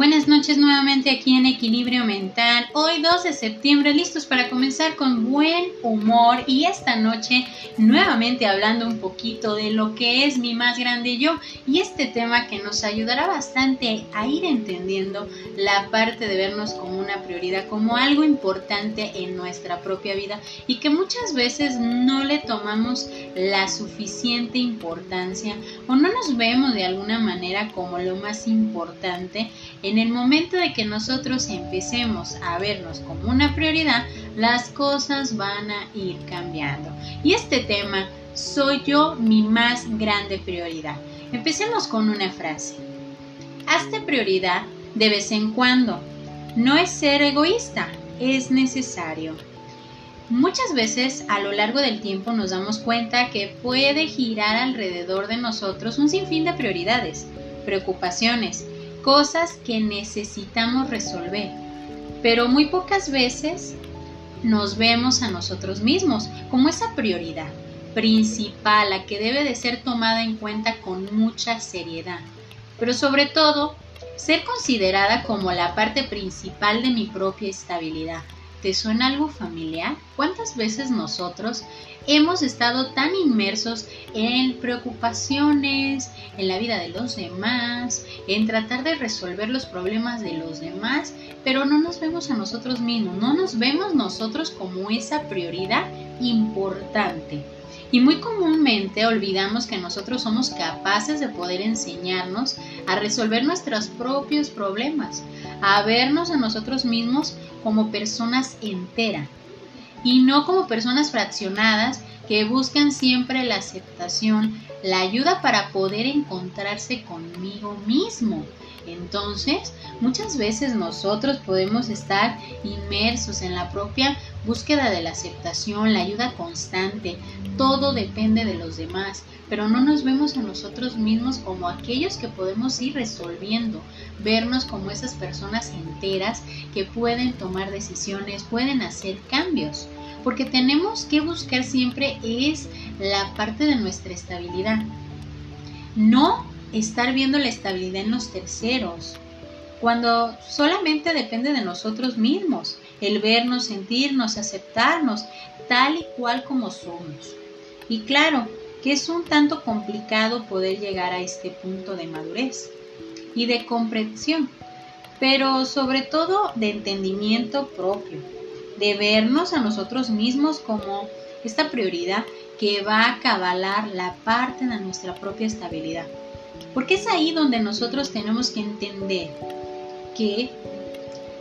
when is Buenas noches nuevamente aquí en Equilibrio Mental. Hoy 2 de septiembre, listos para comenzar con buen humor y esta noche nuevamente hablando un poquito de lo que es mi más grande yo y este tema que nos ayudará bastante a ir entendiendo la parte de vernos como una prioridad, como algo importante en nuestra propia vida y que muchas veces no le tomamos la suficiente importancia o no nos vemos de alguna manera como lo más importante en el momento de que nosotros empecemos a vernos como una prioridad, las cosas van a ir cambiando. Y este tema, soy yo mi más grande prioridad. Empecemos con una frase. Hazte prioridad de vez en cuando. No es ser egoísta, es necesario. Muchas veces a lo largo del tiempo nos damos cuenta que puede girar alrededor de nosotros un sinfín de prioridades, preocupaciones, cosas que necesitamos resolver, pero muy pocas veces nos vemos a nosotros mismos como esa prioridad principal, la que debe de ser tomada en cuenta con mucha seriedad, pero sobre todo ser considerada como la parte principal de mi propia estabilidad, ¿Te suena algo familiar? ¿Cuántas veces nosotros hemos estado tan inmersos en preocupaciones, en la vida de los demás, en tratar de resolver los problemas de los demás, pero no nos vemos a nosotros mismos, no nos vemos nosotros como esa prioridad importante? Y muy comúnmente olvidamos que nosotros somos capaces de poder enseñarnos a resolver nuestros propios problemas, a vernos a nosotros mismos como personas enteras y no como personas fraccionadas que buscan siempre la aceptación, la ayuda para poder encontrarse conmigo mismo. Entonces, muchas veces nosotros podemos estar inmersos en la propia búsqueda de la aceptación, la ayuda constante, todo depende de los demás, pero no nos vemos a nosotros mismos como aquellos que podemos ir resolviendo, vernos como esas personas enteras que pueden tomar decisiones, pueden hacer cambios, porque tenemos que buscar siempre es la parte de nuestra estabilidad, no estar viendo la estabilidad en los terceros, cuando solamente depende de nosotros mismos, el vernos, sentirnos, aceptarnos tal y cual como somos. Y claro, que es un tanto complicado poder llegar a este punto de madurez y de comprensión, pero sobre todo de entendimiento propio, de vernos a nosotros mismos como esta prioridad que va a cabalar la parte de nuestra propia estabilidad. Porque es ahí donde nosotros tenemos que entender que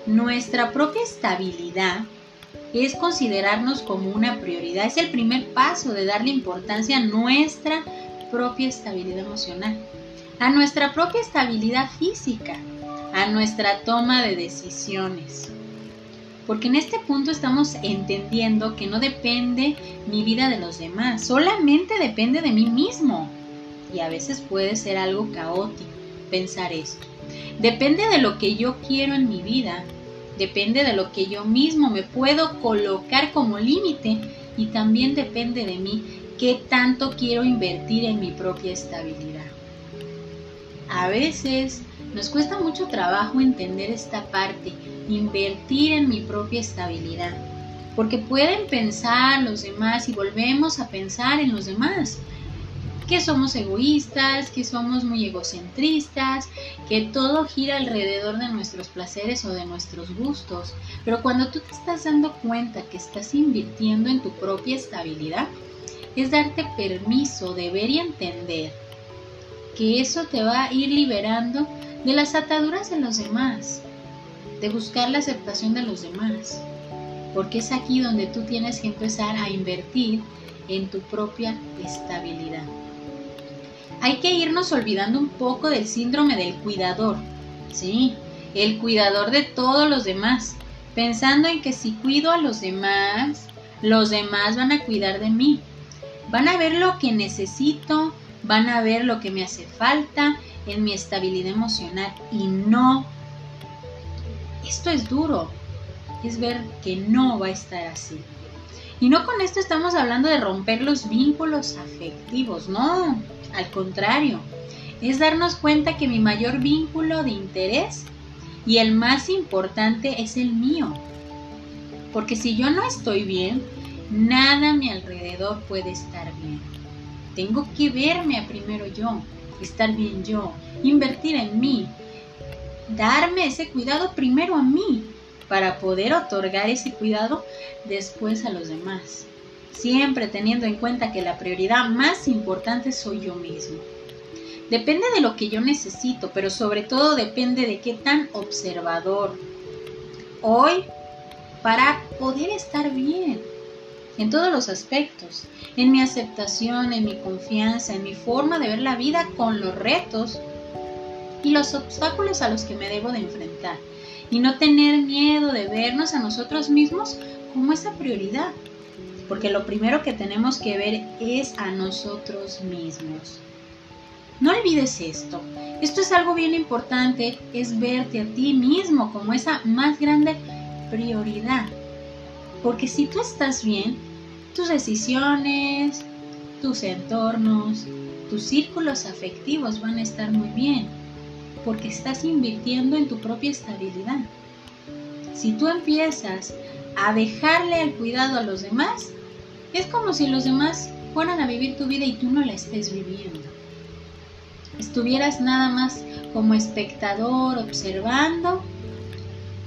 nuestra propia estabilidad es considerarnos como una prioridad. Es el primer paso de darle importancia a nuestra propia estabilidad emocional, a nuestra propia estabilidad física, a nuestra toma de decisiones. Porque en este punto estamos entendiendo que no depende mi vida de los demás, solamente depende de mí mismo. Y a veces puede ser algo caótico pensar esto. Depende de lo que yo quiero en mi vida depende de lo que yo mismo me puedo colocar como límite y también depende de mí qué tanto quiero invertir en mi propia estabilidad. A veces nos cuesta mucho trabajo entender esta parte, invertir en mi propia estabilidad, porque pueden pensar los demás y volvemos a pensar en los demás que somos egoístas, que somos muy egocentristas, que todo gira alrededor de nuestros placeres o de nuestros gustos. Pero cuando tú te estás dando cuenta que estás invirtiendo en tu propia estabilidad, es darte permiso de ver y entender que eso te va a ir liberando de las ataduras de los demás, de buscar la aceptación de los demás, porque es aquí donde tú tienes que empezar a invertir en tu propia estabilidad hay que irnos olvidando un poco del síndrome del cuidador. Sí, el cuidador de todos los demás, pensando en que si cuido a los demás, los demás van a cuidar de mí. Van a ver lo que necesito, van a ver lo que me hace falta en mi estabilidad emocional y no. Esto es duro, es ver que no va a estar así. Y no con esto estamos hablando de romper los vínculos afectivos, no, al contrario, es darnos cuenta que mi mayor vínculo de interés y el más importante es el mío. Porque si yo no estoy bien, nada a mi alrededor puede estar bien. Tengo que verme a primero yo, estar bien yo, invertir en mí, darme ese cuidado primero a mí para poder otorgar ese cuidado después a los demás. Siempre teniendo en cuenta que la prioridad más importante soy yo mismo. Depende de lo que yo necesito, pero sobre todo depende de qué tan observador. Hoy, para poder estar bien en todos los aspectos, en mi aceptación, en mi confianza, en mi forma de ver la vida con los retos y los obstáculos a los que me debo de enfrentar. Y no tener miedo de vernos a nosotros mismos como esa prioridad. Porque lo primero que tenemos que ver es a nosotros mismos. No olvides esto. Esto es algo bien importante, es verte a ti mismo como esa más grande prioridad. Porque si tú estás bien, tus decisiones, tus entornos, tus círculos afectivos van a estar muy bien. Porque estás invirtiendo en tu propia estabilidad. Si tú empiezas a dejarle el cuidado a los demás, es como si los demás fueran a vivir tu vida y tú no la estés viviendo estuvieras nada más como espectador observando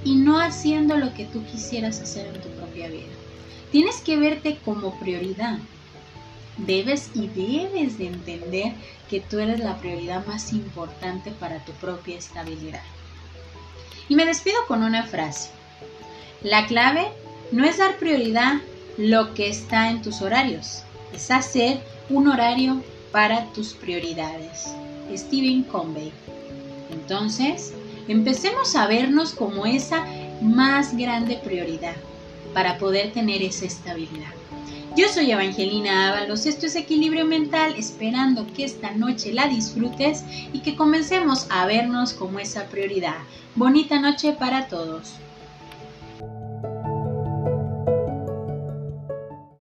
y no haciendo lo que tú quisieras hacer en tu propia vida. Tienes que verte como prioridad. Debes y debes de entender que tú eres la prioridad más importante para tu propia estabilidad. Y me despido con una frase. La clave no es dar prioridad lo que está en tus horarios, es hacer un horario para tus prioridades. Stephen Convey. Entonces, empecemos a vernos como esa más grande prioridad para poder tener esa estabilidad. Yo soy Evangelina Ábalos, esto es Equilibrio Mental, esperando que esta noche la disfrutes y que comencemos a vernos como esa prioridad. Bonita noche para todos.